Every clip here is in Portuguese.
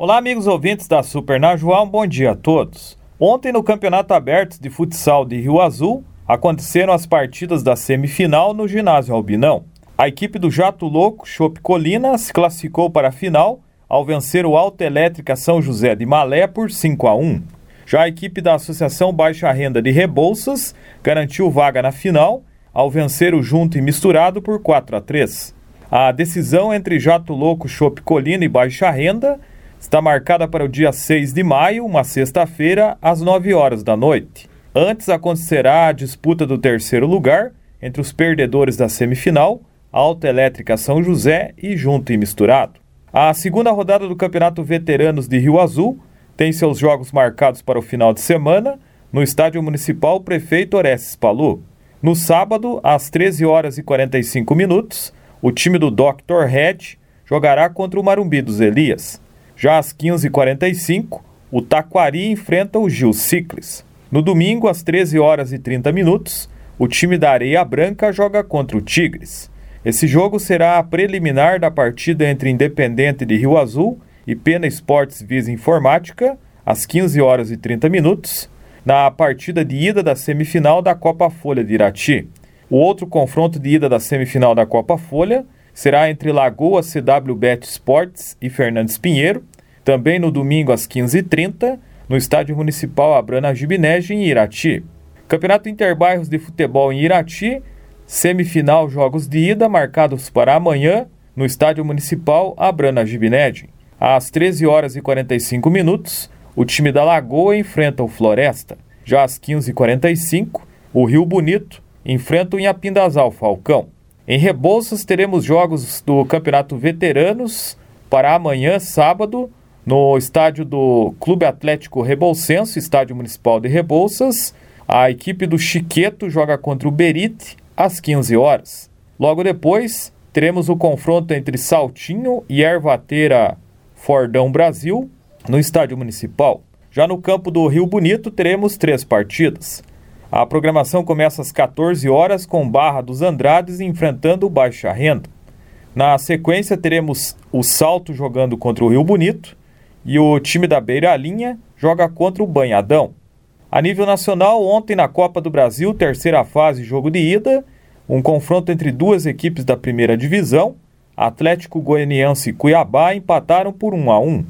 Olá, amigos ouvintes da Super Najuá, um bom dia a todos. Ontem, no Campeonato Aberto de Futsal de Rio Azul, aconteceram as partidas da semifinal no ginásio Albinão. A equipe do Jato Louco, Chopp Colina, se classificou para a final ao vencer o Alta Elétrica São José de Malé por 5 a 1. Já a equipe da Associação Baixa Renda de Rebouças garantiu vaga na final ao vencer o Junto e Misturado por 4 a 3. A decisão entre Jato Louco, Chopp Colina e Baixa Renda está marcada para o dia 6 de maio, uma sexta-feira, às 9 horas da noite. Antes acontecerá a disputa do terceiro lugar entre os perdedores da semifinal, Alta Elétrica São José e Junto e Misturado. A segunda rodada do Campeonato Veteranos de Rio Azul tem seus jogos marcados para o final de semana no Estádio Municipal Prefeito Orestes Palu. No sábado, às 13 horas e 45 minutos, o time do Dr. Red jogará contra o Marumbi dos Elias. Já às 15h45, o Taquari enfrenta o Gil Ciclis. No domingo, às 13 horas e 30 minutos, o time da Areia Branca joga contra o Tigres. Esse jogo será a preliminar da partida entre Independente de Rio Azul e Pena Esportes Visa Informática, às 15 horas e 30 minutos, na partida de ida da semifinal da Copa Folha de Irati. O outro confronto de ida da semifinal da Copa Folha será entre Lagoa CW Bet Sports e Fernandes Pinheiro, também no domingo às 15h30, no Estádio Municipal Abrana Gibinege, em Irati. Campeonato Interbairros de Futebol em Irati, semifinal jogos de ida marcados para amanhã, no Estádio Municipal Abrana Gibinege. Às 13 horas e 45 minutos, o time da Lagoa enfrenta o Floresta. Já às 15h45, o Rio Bonito enfrenta o Inhapindazal Falcão. Em Rebouças teremos jogos do Campeonato Veteranos para amanhã, sábado, no estádio do Clube Atlético Rebouçense, estádio municipal de Rebouças. A equipe do Chiqueto joga contra o Berite às 15 horas. Logo depois, teremos o confronto entre Saltinho e Ervateira Fordão Brasil no estádio municipal. Já no campo do Rio Bonito, teremos três partidas. A programação começa às 14 horas com Barra dos Andrades enfrentando o Baixa Renda. Na sequência, teremos o Salto jogando contra o Rio Bonito e o time da Beira Linha joga contra o Banhadão. A nível nacional, ontem na Copa do Brasil, terceira fase, jogo de ida, um confronto entre duas equipes da primeira divisão, Atlético Goianiense e Cuiabá empataram por 1 a 1.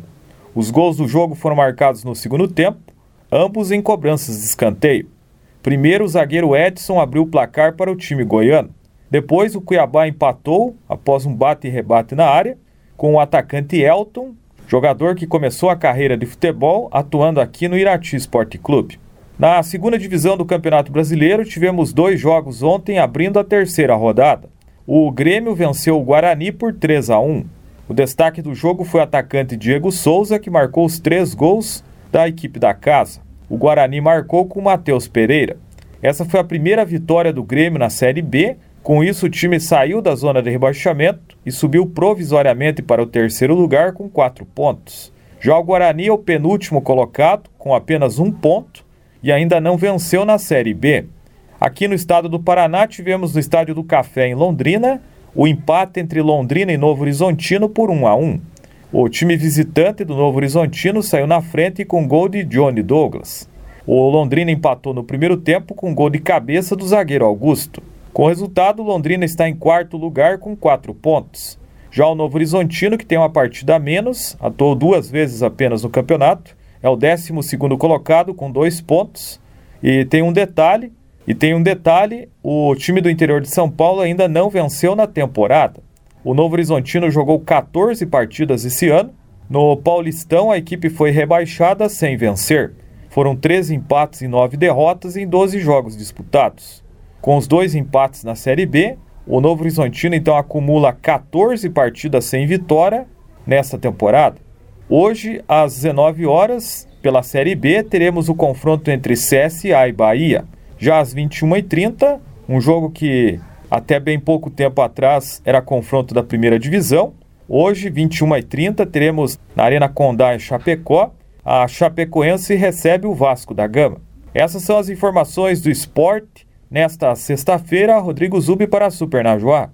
Os gols do jogo foram marcados no segundo tempo, ambos em cobranças de escanteio. Primeiro, o zagueiro Edson abriu o placar para o time goiano. Depois, o Cuiabá empatou após um bate e rebate na área, com o atacante Elton, jogador que começou a carreira de futebol atuando aqui no Irati Esporte Clube. Na segunda divisão do Campeonato Brasileiro, tivemos dois jogos ontem abrindo a terceira rodada. O Grêmio venceu o Guarani por 3 a 1. O destaque do jogo foi o atacante Diego Souza, que marcou os três gols da equipe da casa. O Guarani marcou com Matheus Pereira. Essa foi a primeira vitória do Grêmio na Série B. Com isso, o time saiu da zona de rebaixamento e subiu provisoriamente para o terceiro lugar com quatro pontos. Já o Guarani é o penúltimo colocado, com apenas um ponto, e ainda não venceu na Série B. Aqui no estado do Paraná, tivemos no Estádio do Café, em Londrina, o empate entre Londrina e Novo Horizontino por 1 a 1. O time visitante do Novo Horizontino saiu na frente com gol de Johnny Douglas. O Londrina empatou no primeiro tempo com gol de cabeça do zagueiro Augusto. Com o resultado, o Londrina está em quarto lugar com quatro pontos. Já o Novo Horizontino, que tem uma partida a menos, atuou duas vezes apenas no campeonato, é o 12 colocado com dois pontos. E tem um detalhe, e tem um detalhe, o time do interior de São Paulo ainda não venceu na temporada. O Novo Horizontino jogou 14 partidas esse ano. No Paulistão, a equipe foi rebaixada sem vencer. Foram 13 empates e 9 derrotas em 12 jogos disputados. Com os dois empates na Série B, o Novo Horizontino então acumula 14 partidas sem vitória nesta temporada. Hoje, às 19 horas, pela Série B, teremos o confronto entre CSA e Bahia. Já às 21h30, um jogo que até bem pouco tempo atrás era confronto da primeira divisão. Hoje, 21h30, teremos na Arena Condá em Chapecó. A Chapecoense recebe o Vasco da Gama. Essas são as informações do esporte. Nesta sexta-feira, Rodrigo Zubi para a Super Najuá.